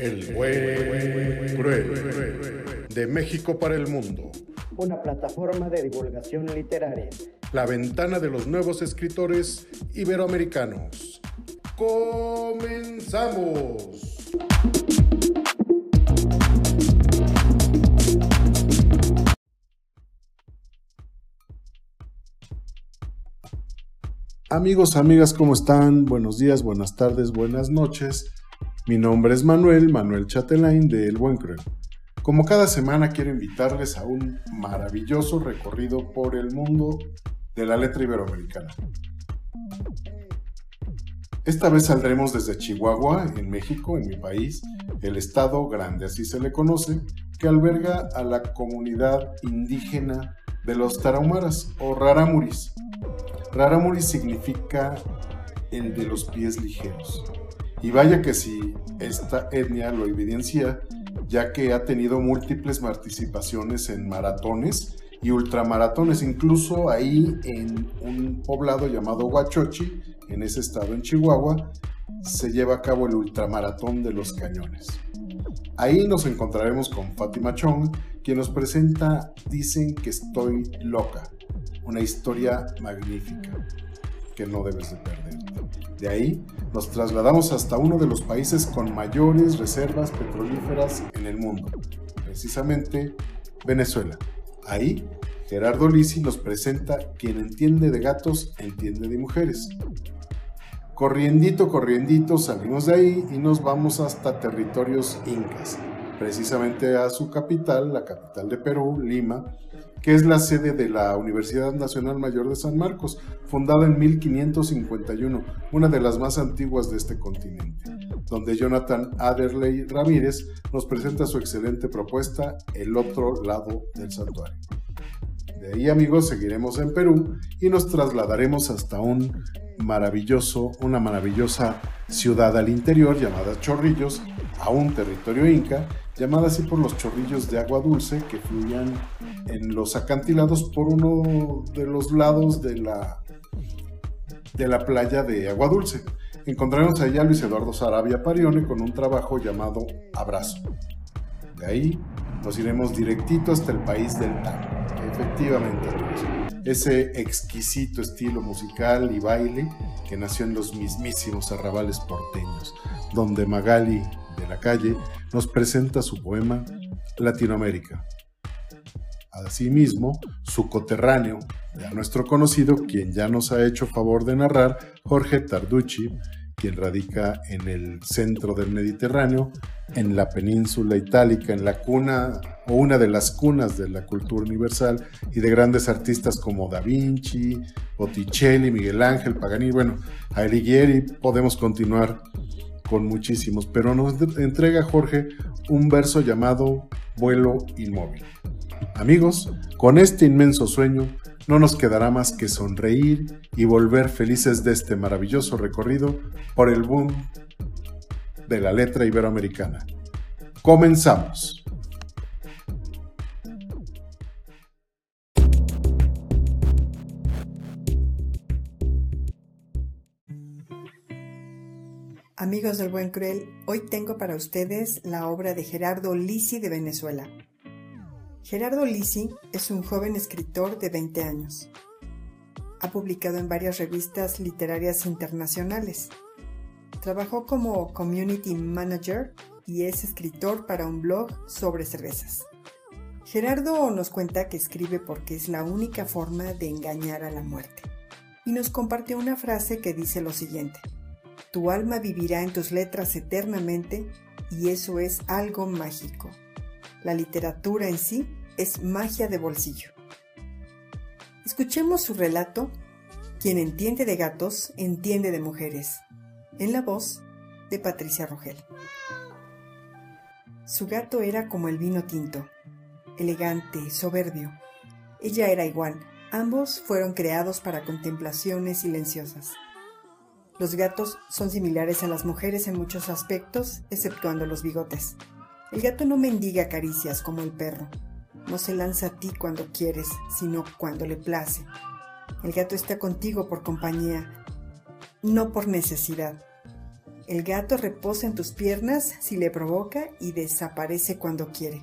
El buen cruel. De México para el mundo. Una plataforma de divulgación literaria. La ventana de los nuevos escritores iberoamericanos. ¡Comenzamos! Amigos, amigas, ¿cómo están? Buenos días, buenas tardes, buenas noches. Mi nombre es Manuel, Manuel Chatelain de El Buen Cruel. Como cada semana quiero invitarles a un maravilloso recorrido por el mundo de la letra iberoamericana. Esta vez saldremos desde Chihuahua, en México, en mi país, el estado grande, así se le conoce, que alberga a la comunidad indígena de los tarahumaras o raramuris. Raramuri significa el de los pies ligeros. Y vaya que si esta etnia lo evidencia, ya que ha tenido múltiples participaciones en maratones y ultramaratones, incluso ahí en un poblado llamado Huachochi, en ese estado en Chihuahua, se lleva a cabo el ultramaratón de los cañones. Ahí nos encontraremos con Fátima Chong, quien nos presenta Dicen que estoy loca, una historia magnífica no debes de perder. De ahí nos trasladamos hasta uno de los países con mayores reservas petrolíferas en el mundo, precisamente Venezuela. Ahí Gerardo Lisi nos presenta quien entiende de gatos, entiende de mujeres. Corriendito, corriendito, salimos de ahí y nos vamos hasta territorios incas, precisamente a su capital, la capital de Perú, Lima, que es la sede de la Universidad Nacional Mayor de San Marcos, fundada en 1551, una de las más antiguas de este continente, donde Jonathan Adderley Ramírez nos presenta su excelente propuesta, El otro lado del santuario. De ahí, amigos, seguiremos en Perú y nos trasladaremos hasta un maravilloso, una maravillosa ciudad al interior llamada Chorrillos, a un territorio inca llamada así por los chorrillos de agua dulce que fluían en los acantilados por uno de los lados de la, de la playa de agua dulce. Encontraremos allá a Luis Eduardo Sarabia Parione con un trabajo llamado Abrazo. De ahí nos iremos directito hasta el país del tango, efectivamente ese exquisito estilo musical y baile que nació en los mismísimos arrabales porteños, donde Magali de la calle nos presenta su poema Latinoamérica. Asimismo, su coterráneo, ya nuestro conocido, quien ya nos ha hecho favor de narrar, Jorge Tarducci, quien radica en el centro del Mediterráneo, en la península itálica, en la cuna o una de las cunas de la cultura universal y de grandes artistas como Da Vinci, Botticelli, Miguel Ángel, Paganini, bueno, Alighieri, podemos continuar con muchísimos, pero nos entrega Jorge un verso llamado Vuelo Inmóvil. Amigos, con este inmenso sueño no nos quedará más que sonreír y volver felices de este maravilloso recorrido por el boom de la letra iberoamericana. Comenzamos. Amigos del Buen Cruel, hoy tengo para ustedes la obra de Gerardo Lisi de Venezuela. Gerardo Lisi es un joven escritor de 20 años. Ha publicado en varias revistas literarias internacionales. Trabajó como community manager y es escritor para un blog sobre cervezas. Gerardo nos cuenta que escribe porque es la única forma de engañar a la muerte. Y nos compartió una frase que dice lo siguiente. Tu alma vivirá en tus letras eternamente y eso es algo mágico. La literatura en sí es magia de bolsillo. Escuchemos su relato, Quien entiende de gatos, entiende de mujeres, en la voz de Patricia Rogel. Su gato era como el vino tinto, elegante, soberbio. Ella era igual, ambos fueron creados para contemplaciones silenciosas. Los gatos son similares a las mujeres en muchos aspectos, exceptuando los bigotes. El gato no mendiga caricias como el perro, no se lanza a ti cuando quieres, sino cuando le place. El gato está contigo por compañía, no por necesidad. El gato reposa en tus piernas si le provoca y desaparece cuando quiere.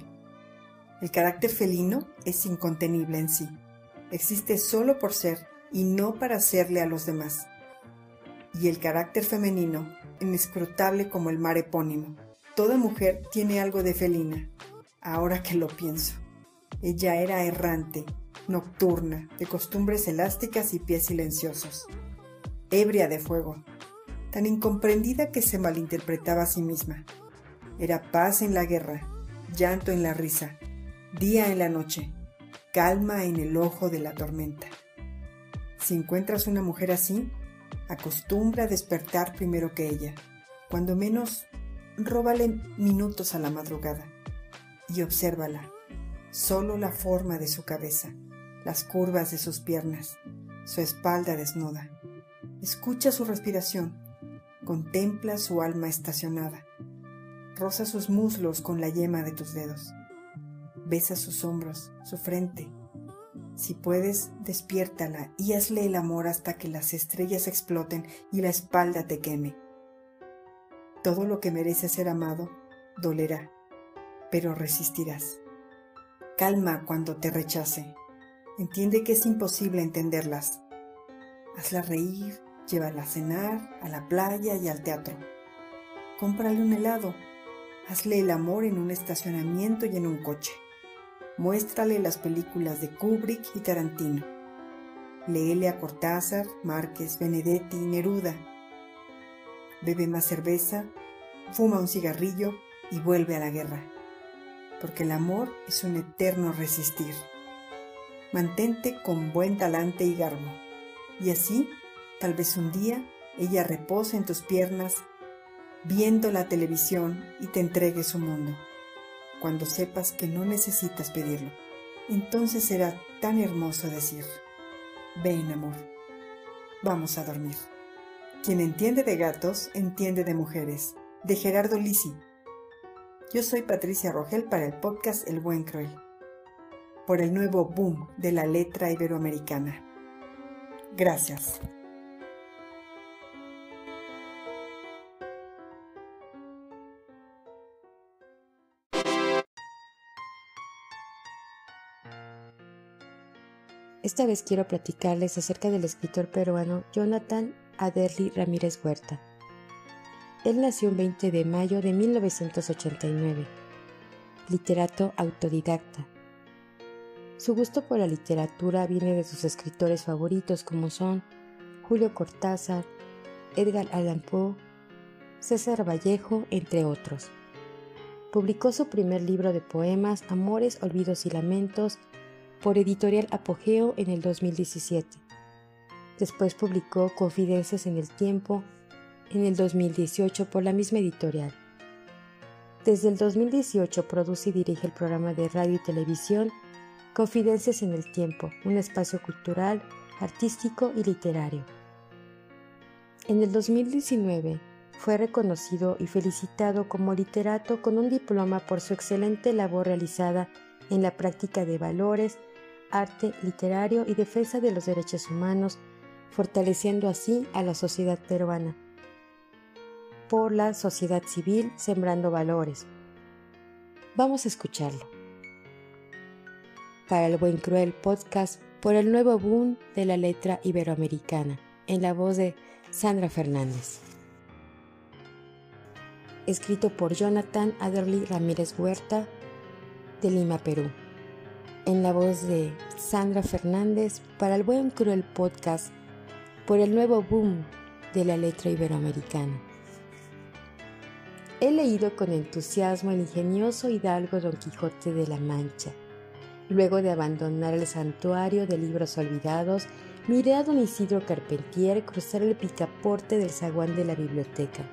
El carácter felino es incontenible en sí. Existe solo por ser y no para hacerle a los demás. Y el carácter femenino, inescrutable como el mar epónimo. Toda mujer tiene algo de felina, ahora que lo pienso. Ella era errante, nocturna, de costumbres elásticas y pies silenciosos. Ebria de fuego, tan incomprendida que se malinterpretaba a sí misma. Era paz en la guerra, llanto en la risa, día en la noche, calma en el ojo de la tormenta. Si encuentras una mujer así, acostumbra a despertar primero que ella. Cuando menos, róbale minutos a la madrugada y obsérvala. Solo la forma de su cabeza, las curvas de sus piernas, su espalda desnuda. Escucha su respiración, Contempla su alma estacionada. Roza sus muslos con la yema de tus dedos. Besa sus hombros, su frente. Si puedes, despiértala y hazle el amor hasta que las estrellas exploten y la espalda te queme. Todo lo que merece ser amado dolerá, pero resistirás. Calma cuando te rechace. Entiende que es imposible entenderlas. Hazla reír, Llévala a cenar, a la playa y al teatro. Cómprale un helado. Hazle el amor en un estacionamiento y en un coche. Muéstrale las películas de Kubrick y Tarantino. Léele a Cortázar, Márquez, Benedetti y Neruda. Bebe más cerveza, fuma un cigarrillo y vuelve a la guerra. Porque el amor es un eterno resistir. Mantente con buen talante y garbo. Y así Tal vez un día ella repose en tus piernas viendo la televisión y te entregue su mundo. Cuando sepas que no necesitas pedirlo, entonces será tan hermoso decir, ven amor, vamos a dormir. Quien entiende de gatos, entiende de mujeres. De Gerardo Lisi. Yo soy Patricia Rogel para el podcast El Buen Cruel. Por el nuevo boom de la letra iberoamericana. Gracias. Esta vez quiero platicarles acerca del escritor peruano Jonathan Aderly Ramírez Huerta. Él nació el 20 de mayo de 1989, literato autodidacta. Su gusto por la literatura viene de sus escritores favoritos como son Julio Cortázar, Edgar Allan Poe, César Vallejo, entre otros. Publicó su primer libro de poemas, Amores, Olvidos y Lamentos, por Editorial Apogeo en el 2017. Después publicó Confidencias en el Tiempo en el 2018 por la misma editorial. Desde el 2018 produce y dirige el programa de radio y televisión Confidencias en el Tiempo, un espacio cultural, artístico y literario. En el 2019 fue reconocido y felicitado como literato con un diploma por su excelente labor realizada en la práctica de valores, arte literario y defensa de los derechos humanos, fortaleciendo así a la sociedad peruana. Por la sociedad civil, sembrando valores. Vamos a escucharlo. Para el Buen Cruel Podcast, por el nuevo boom de la letra iberoamericana, en la voz de Sandra Fernández. Escrito por Jonathan Adderley Ramírez Huerta, de Lima, Perú en la voz de Sandra Fernández para el Buen Cruel Podcast por el nuevo boom de la letra iberoamericana. He leído con entusiasmo el ingenioso hidalgo Don Quijote de la Mancha. Luego de abandonar el santuario de libros olvidados, miré a don Isidro Carpentier cruzar el picaporte del zaguán de la biblioteca.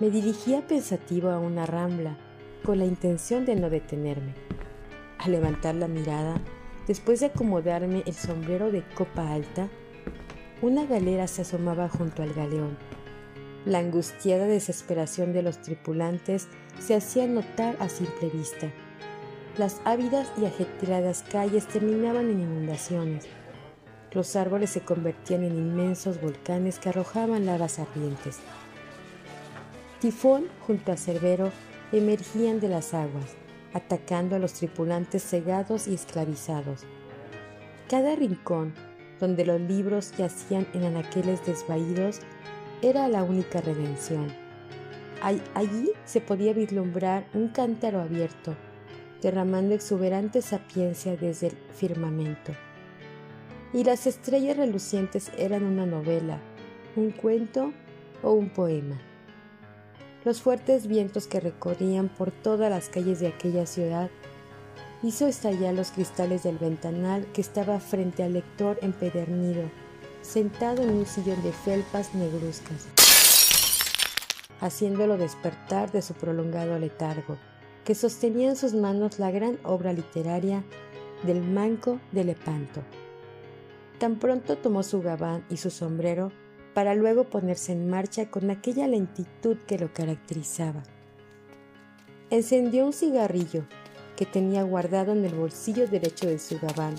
Me dirigía pensativo a una rambla, con la intención de no detenerme al levantar la mirada, después de acomodarme el sombrero de copa alta, una galera se asomaba junto al galeón. La angustiada desesperación de los tripulantes se hacía notar a simple vista. Las ávidas y ajetreadas calles terminaban en inundaciones. Los árboles se convertían en inmensos volcanes que arrojaban lavas ardientes. Tifón junto a Cerbero emergían de las aguas, atacando a los tripulantes cegados y esclavizados. Cada rincón donde los libros yacían en anaqueles desvaídos era la única redención. Allí se podía vislumbrar un cántaro abierto, derramando exuberante sapiencia desde el firmamento. Y las estrellas relucientes eran una novela, un cuento o un poema. Los fuertes vientos que recorrían por todas las calles de aquella ciudad hizo estallar los cristales del ventanal que estaba frente al lector empedernido, sentado en un sillón de felpas negruzcas, haciéndolo despertar de su prolongado letargo, que sostenía en sus manos la gran obra literaria del manco de Lepanto. Tan pronto tomó su gabán y su sombrero para luego ponerse en marcha con aquella lentitud que lo caracterizaba. Encendió un cigarrillo que tenía guardado en el bolsillo derecho de su gabán,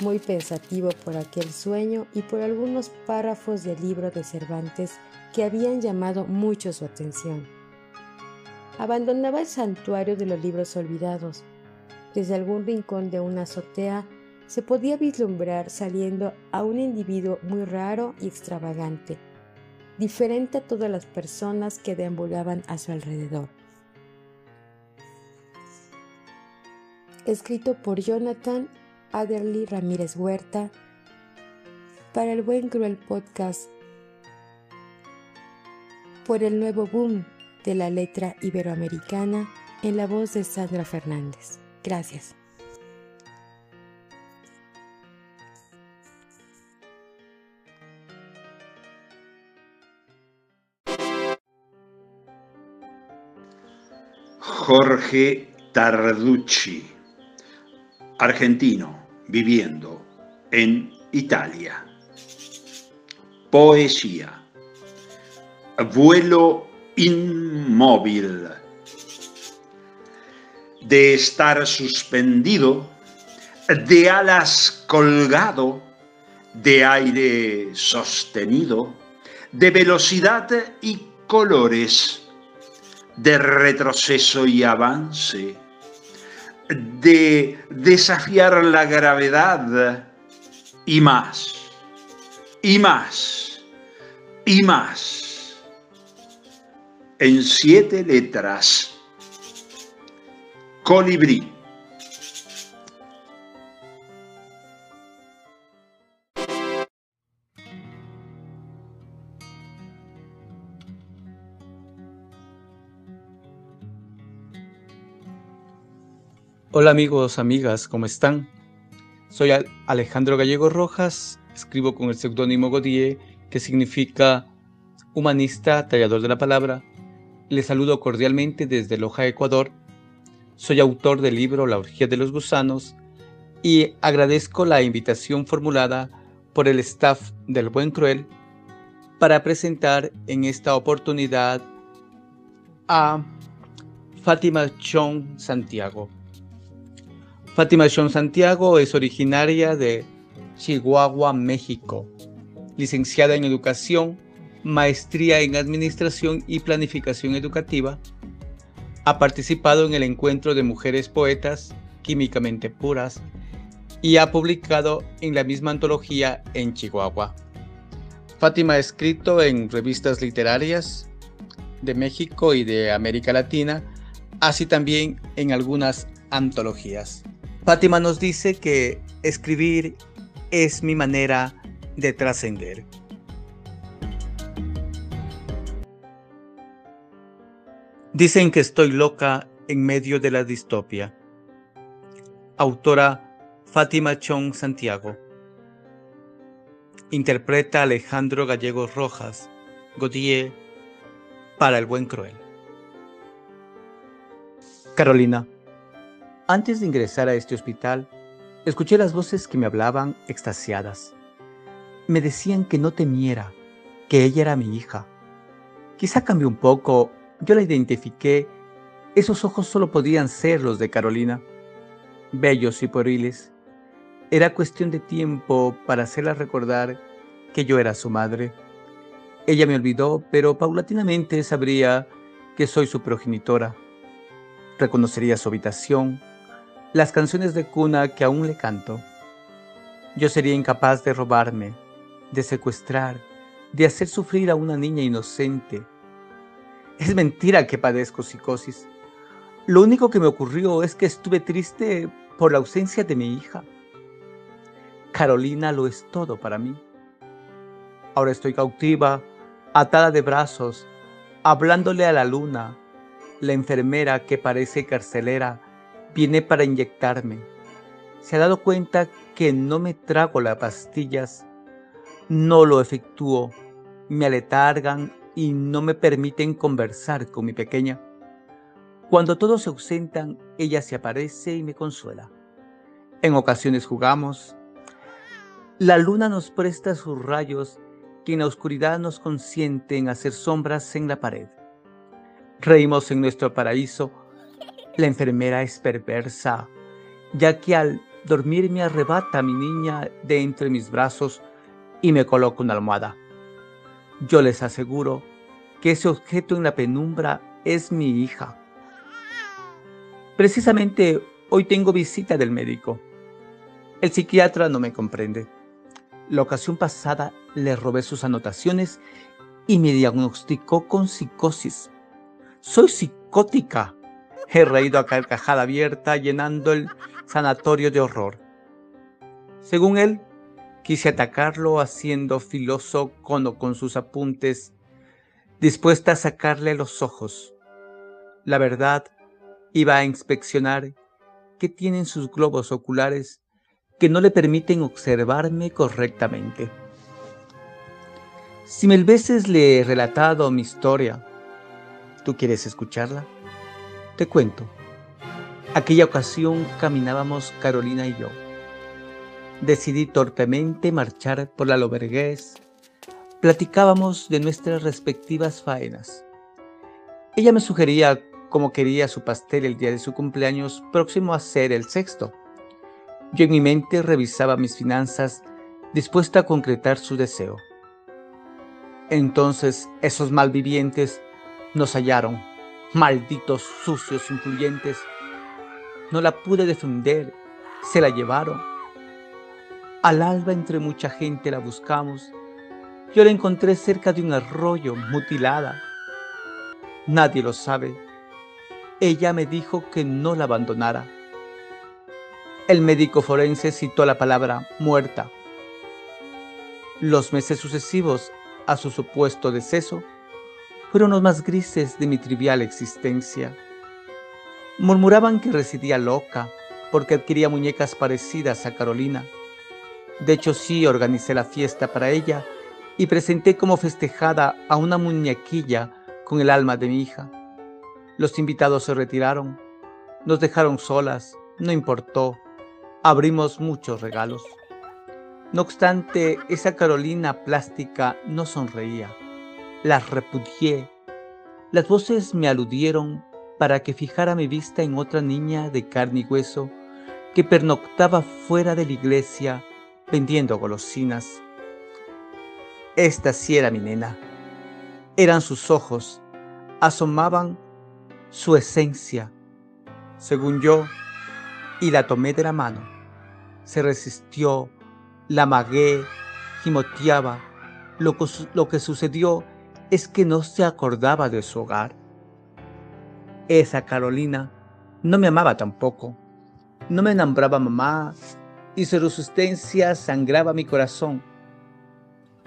muy pensativo por aquel sueño y por algunos párrafos del libro de Cervantes que habían llamado mucho su atención. Abandonaba el santuario de los libros olvidados. Desde algún rincón de una azotea se podía vislumbrar saliendo a un individuo muy raro y extravagante, diferente a todas las personas que deambulaban a su alrededor. escrito por Jonathan Adderley Ramírez Huerta para el Buen Cruel Podcast por el nuevo boom de la letra iberoamericana en la voz de Sandra Fernández. Gracias. Jorge Tarducci argentino viviendo en Italia. Poesía. Vuelo inmóvil. De estar suspendido, de alas colgado, de aire sostenido, de velocidad y colores, de retroceso y avance de desafiar la gravedad y más, y más, y más. En siete letras. Colibrí. Hola amigos, amigas, ¿cómo están? Soy Alejandro Gallego Rojas, escribo con el seudónimo Godier, que significa humanista, tallador de la palabra. Les saludo cordialmente desde Loja, Ecuador. Soy autor del libro La orgía de los gusanos y agradezco la invitación formulada por el staff del Buen Cruel para presentar en esta oportunidad a Fátima Chong Santiago. Fátima Sean Santiago es originaria de Chihuahua, México, licenciada en Educación, maestría en Administración y Planificación Educativa. Ha participado en el encuentro de mujeres poetas químicamente puras y ha publicado en la misma antología en Chihuahua. Fátima ha escrito en revistas literarias de México y de América Latina, así también en algunas antologías. Fátima nos dice que escribir es mi manera de trascender. Dicen que estoy loca en medio de la distopia. Autora Fátima Chong Santiago. Interpreta Alejandro Gallegos Rojas, Godier, para el buen cruel. Carolina. Antes de ingresar a este hospital, escuché las voces que me hablaban extasiadas. Me decían que no temiera, que ella era mi hija. Quizá cambió un poco, yo la identifiqué. Esos ojos solo podían ser los de Carolina, bellos y poriles. Era cuestión de tiempo para hacerla recordar que yo era su madre. Ella me olvidó, pero paulatinamente sabría que soy su progenitora. Reconocería su habitación, las canciones de cuna que aún le canto. Yo sería incapaz de robarme, de secuestrar, de hacer sufrir a una niña inocente. Es mentira que padezco psicosis. Lo único que me ocurrió es que estuve triste por la ausencia de mi hija. Carolina lo es todo para mí. Ahora estoy cautiva, atada de brazos, hablándole a la luna. La enfermera que parece carcelera viene para inyectarme. Se ha dado cuenta que no me trago las pastillas, no lo efectúo, me aletargan y no me permiten conversar con mi pequeña. Cuando todos se ausentan, ella se aparece y me consuela. En ocasiones jugamos. La luna nos presta sus rayos que en la oscuridad nos consienten hacer sombras en la pared. Reímos en nuestro paraíso. La enfermera es perversa, ya que al dormir me arrebata a mi niña de entre mis brazos y me coloca una almohada. Yo les aseguro que ese objeto en la penumbra es mi hija. Precisamente hoy tengo visita del médico. El psiquiatra no me comprende. La ocasión pasada le robé sus anotaciones y me diagnosticó con psicosis. Soy psicótica. He reído a carcajada abierta llenando el sanatorio de horror. Según él, quise atacarlo haciendo filoso cono con sus apuntes, dispuesta a sacarle los ojos. La verdad, iba a inspeccionar qué tienen sus globos oculares que no le permiten observarme correctamente. Si mil veces le he relatado mi historia, ¿tú quieres escucharla? Te cuento. Aquella ocasión caminábamos Carolina y yo. Decidí torpemente marchar por la Lobergués. Platicábamos de nuestras respectivas faenas. Ella me sugería cómo quería su pastel el día de su cumpleaños próximo a ser el sexto. Yo en mi mente revisaba mis finanzas, dispuesta a concretar su deseo. Entonces esos malvivientes nos hallaron, malditos, sucios, influyentes. No la pude defender, se la llevaron. Al alba entre mucha gente la buscamos. Yo la encontré cerca de un arroyo, mutilada. Nadie lo sabe. Ella me dijo que no la abandonara el médico forense citó la palabra muerta. Los meses sucesivos a su supuesto deceso fueron los más grises de mi trivial existencia. Murmuraban que residía loca porque adquiría muñecas parecidas a Carolina. De hecho, sí organicé la fiesta para ella y presenté como festejada a una muñequilla con el alma de mi hija. Los invitados se retiraron, nos dejaron solas, no importó, abrimos muchos regalos. No obstante, esa Carolina plástica no sonreía. Las repudié. Las voces me aludieron para que fijara mi vista en otra niña de carne y hueso que pernoctaba fuera de la iglesia vendiendo golosinas. Esta sí era mi nena. Eran sus ojos, asomaban su esencia. Según yo, y la tomé de la mano. Se resistió, la amagué, gimoteaba. Lo que sucedió es que no se acordaba de su hogar. Esa Carolina no me amaba tampoco. No me nombraba mamá y su resistencia sangraba mi corazón.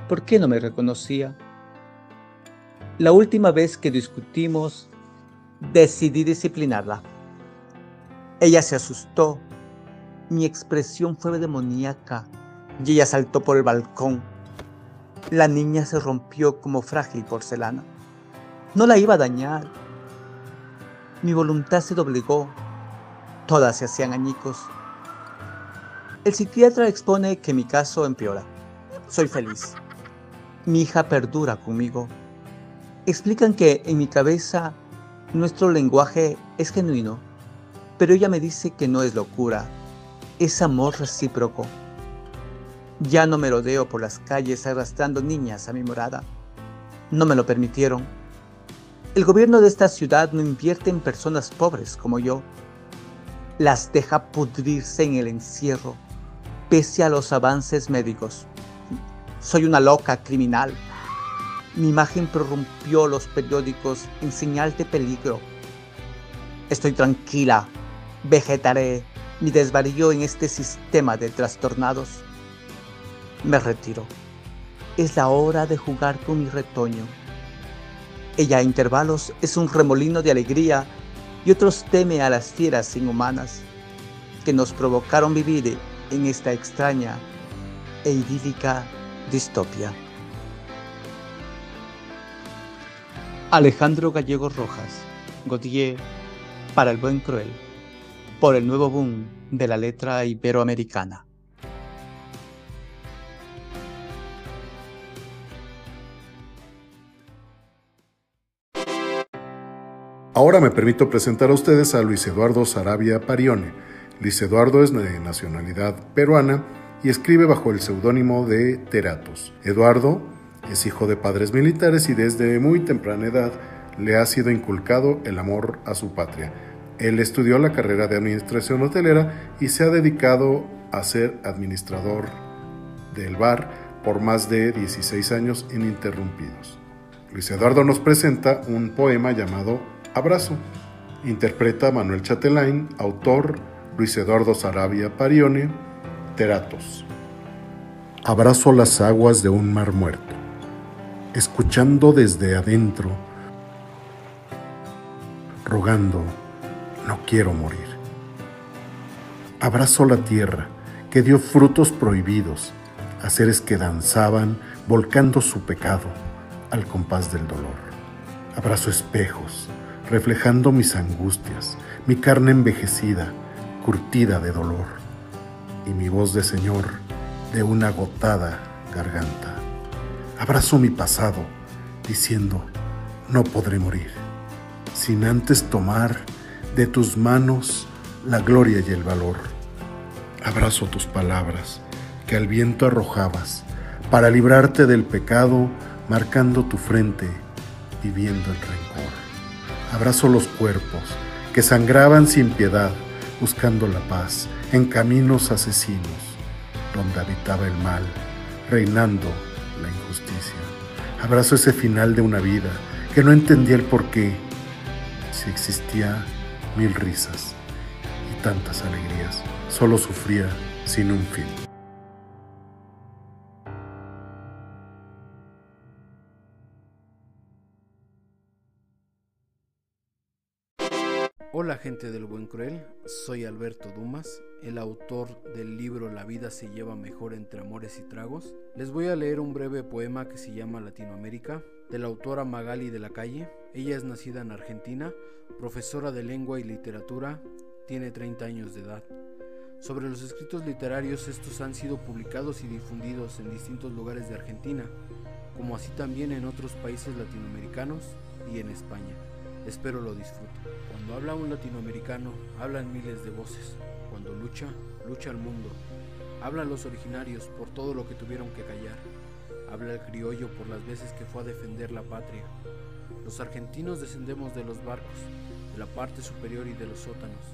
¿Por qué no me reconocía? La última vez que discutimos, decidí disciplinarla. Ella se asustó. Mi expresión fue demoníaca y ella saltó por el balcón. La niña se rompió como frágil porcelana. No la iba a dañar. Mi voluntad se doblegó. Todas se hacían añicos. El psiquiatra expone que mi caso empeora. Soy feliz. Mi hija perdura conmigo. Explican que en mi cabeza nuestro lenguaje es genuino pero ella me dice que no es locura, es amor recíproco. Ya no me rodeo por las calles arrastrando niñas a mi morada. No me lo permitieron. El gobierno de esta ciudad no invierte en personas pobres como yo. Las deja pudrirse en el encierro, pese a los avances médicos. Soy una loca criminal. Mi imagen prorrumpió los periódicos en señal de peligro. Estoy tranquila, vegetaré mi desvarío en este sistema de trastornados. Me retiro. Es la hora de jugar con mi retoño. Ella a intervalos es un remolino de alegría y otros teme a las fieras inhumanas que nos provocaron vivir en esta extraña e idílica distopia. Alejandro Gallego Rojas, Gautier, para el buen cruel, por el nuevo boom de la letra iberoamericana. Ahora me permito presentar a ustedes a Luis Eduardo Sarabia Parione. Luis Eduardo es de nacionalidad peruana y escribe bajo el seudónimo de Teratos. Eduardo es hijo de padres militares y desde muy temprana edad le ha sido inculcado el amor a su patria. Él estudió la carrera de administración hotelera y se ha dedicado a ser administrador del bar por más de 16 años ininterrumpidos. Luis Eduardo nos presenta un poema llamado Abrazo. Interpreta Manuel Chatelain, autor Luis Eduardo Sarabia Parione, Teratos. Abrazo las aguas de un mar muerto, escuchando desde adentro, rogando, no quiero morir. Abrazo la tierra que dio frutos prohibidos a seres que danzaban volcando su pecado al compás del dolor. Abrazo espejos reflejando mis angustias, mi carne envejecida, curtida de dolor, y mi voz de Señor de una agotada garganta. Abrazo mi pasado, diciendo, no podré morir, sin antes tomar de tus manos la gloria y el valor. Abrazo tus palabras que al viento arrojabas para librarte del pecado, marcando tu frente, viviendo el rencor. Abrazo los cuerpos que sangraban sin piedad, buscando la paz en caminos asesinos, donde habitaba el mal, reinando la injusticia. Abrazo ese final de una vida que no entendía el por qué, si existía mil risas y tantas alegrías, solo sufría sin un fin. Gente del buen cruel, soy Alberto Dumas, el autor del libro La vida se lleva mejor entre amores y tragos. Les voy a leer un breve poema que se llama Latinoamérica, de la autora Magali de la Calle. Ella es nacida en Argentina, profesora de lengua y literatura, tiene 30 años de edad. Sobre los escritos literarios, estos han sido publicados y difundidos en distintos lugares de Argentina, como así también en otros países latinoamericanos y en España. Espero lo disfruten. Cuando habla un latinoamericano, hablan miles de voces. Cuando lucha, lucha el mundo. Hablan los originarios por todo lo que tuvieron que callar. Habla el criollo por las veces que fue a defender la patria. Los argentinos descendemos de los barcos, de la parte superior y de los sótanos.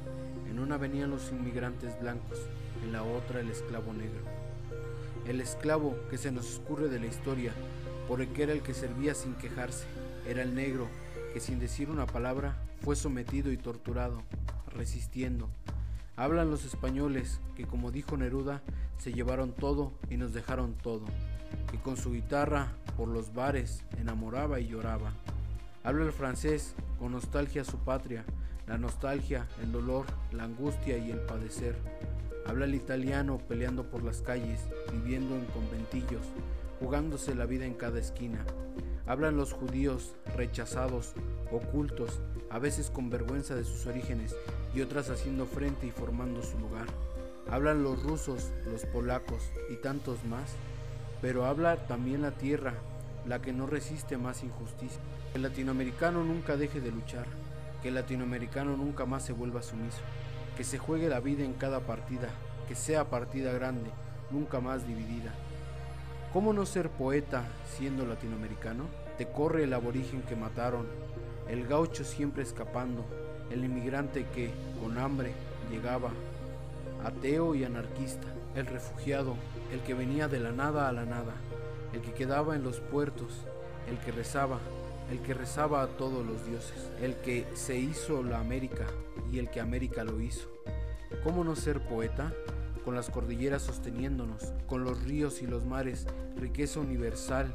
En una venían los inmigrantes blancos, en la otra el esclavo negro. El esclavo que se nos escurre de la historia, porque era el que servía sin quejarse, era el negro que sin decir una palabra fue sometido y torturado, resistiendo. Hablan los españoles que, como dijo Neruda, se llevaron todo y nos dejaron todo, que con su guitarra por los bares enamoraba y lloraba. Habla el francés con nostalgia a su patria, la nostalgia, el dolor, la angustia y el padecer. Habla el italiano peleando por las calles, viviendo en conventillos, jugándose la vida en cada esquina. Hablan los judíos rechazados, ocultos, a veces con vergüenza de sus orígenes y otras haciendo frente y formando su lugar. Hablan los rusos, los polacos y tantos más, pero habla también la tierra, la que no resiste más injusticia. Que el latinoamericano nunca deje de luchar, que el latinoamericano nunca más se vuelva sumiso, que se juegue la vida en cada partida, que sea partida grande, nunca más dividida. ¿Cómo no ser poeta siendo latinoamericano? Te corre el aborigen que mataron, el gaucho siempre escapando, el inmigrante que, con hambre, llegaba, ateo y anarquista, el refugiado, el que venía de la nada a la nada, el que quedaba en los puertos, el que rezaba, el que rezaba a todos los dioses, el que se hizo la América y el que América lo hizo. ¿Cómo no ser poeta? Con las cordilleras sosteniéndonos, con los ríos y los mares, riqueza universal,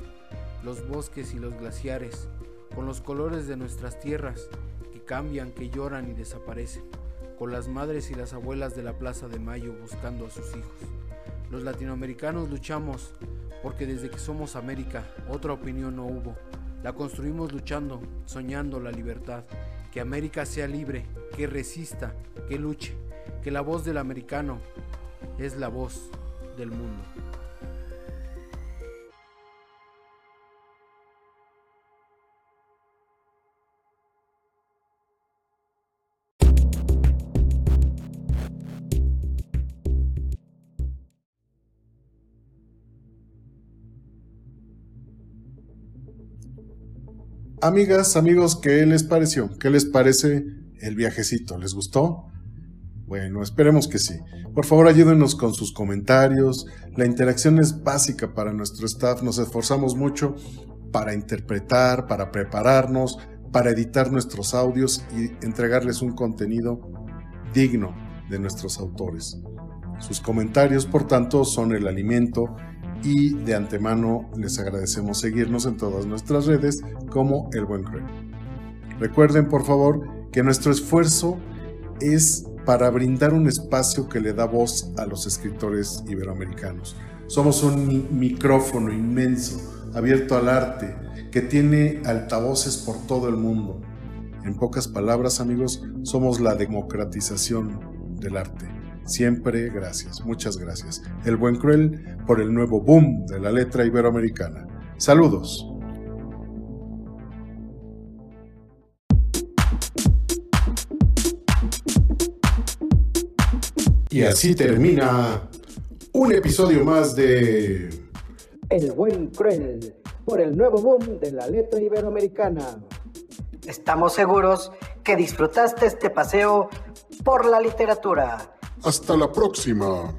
los bosques y los glaciares, con los colores de nuestras tierras, que cambian, que lloran y desaparecen, con las madres y las abuelas de la Plaza de Mayo buscando a sus hijos. Los latinoamericanos luchamos porque desde que somos América otra opinión no hubo. La construimos luchando, soñando la libertad. Que América sea libre, que resista, que luche, que la voz del americano es la voz del mundo. Amigas, amigos, ¿qué les pareció? ¿Qué les parece el viajecito? ¿Les gustó? Bueno, esperemos que sí. Por favor, ayúdenos con sus comentarios. La interacción es básica para nuestro staff. Nos esforzamos mucho para interpretar, para prepararnos, para editar nuestros audios y entregarles un contenido digno de nuestros autores. Sus comentarios, por tanto, son el alimento y de antemano les agradecemos seguirnos en todas nuestras redes como El Buen Cruel. Recuerden por favor que nuestro esfuerzo es para brindar un espacio que le da voz a los escritores iberoamericanos. Somos un micrófono inmenso, abierto al arte, que tiene altavoces por todo el mundo. En pocas palabras, amigos, somos la democratización del arte. Siempre gracias, muchas gracias. El Buen Cruel por el nuevo boom de la letra iberoamericana. Saludos. Y así termina un episodio más de El Buen Cruel por el nuevo boom de la letra iberoamericana. Estamos seguros que disfrutaste este paseo por la literatura. Hasta la próxima.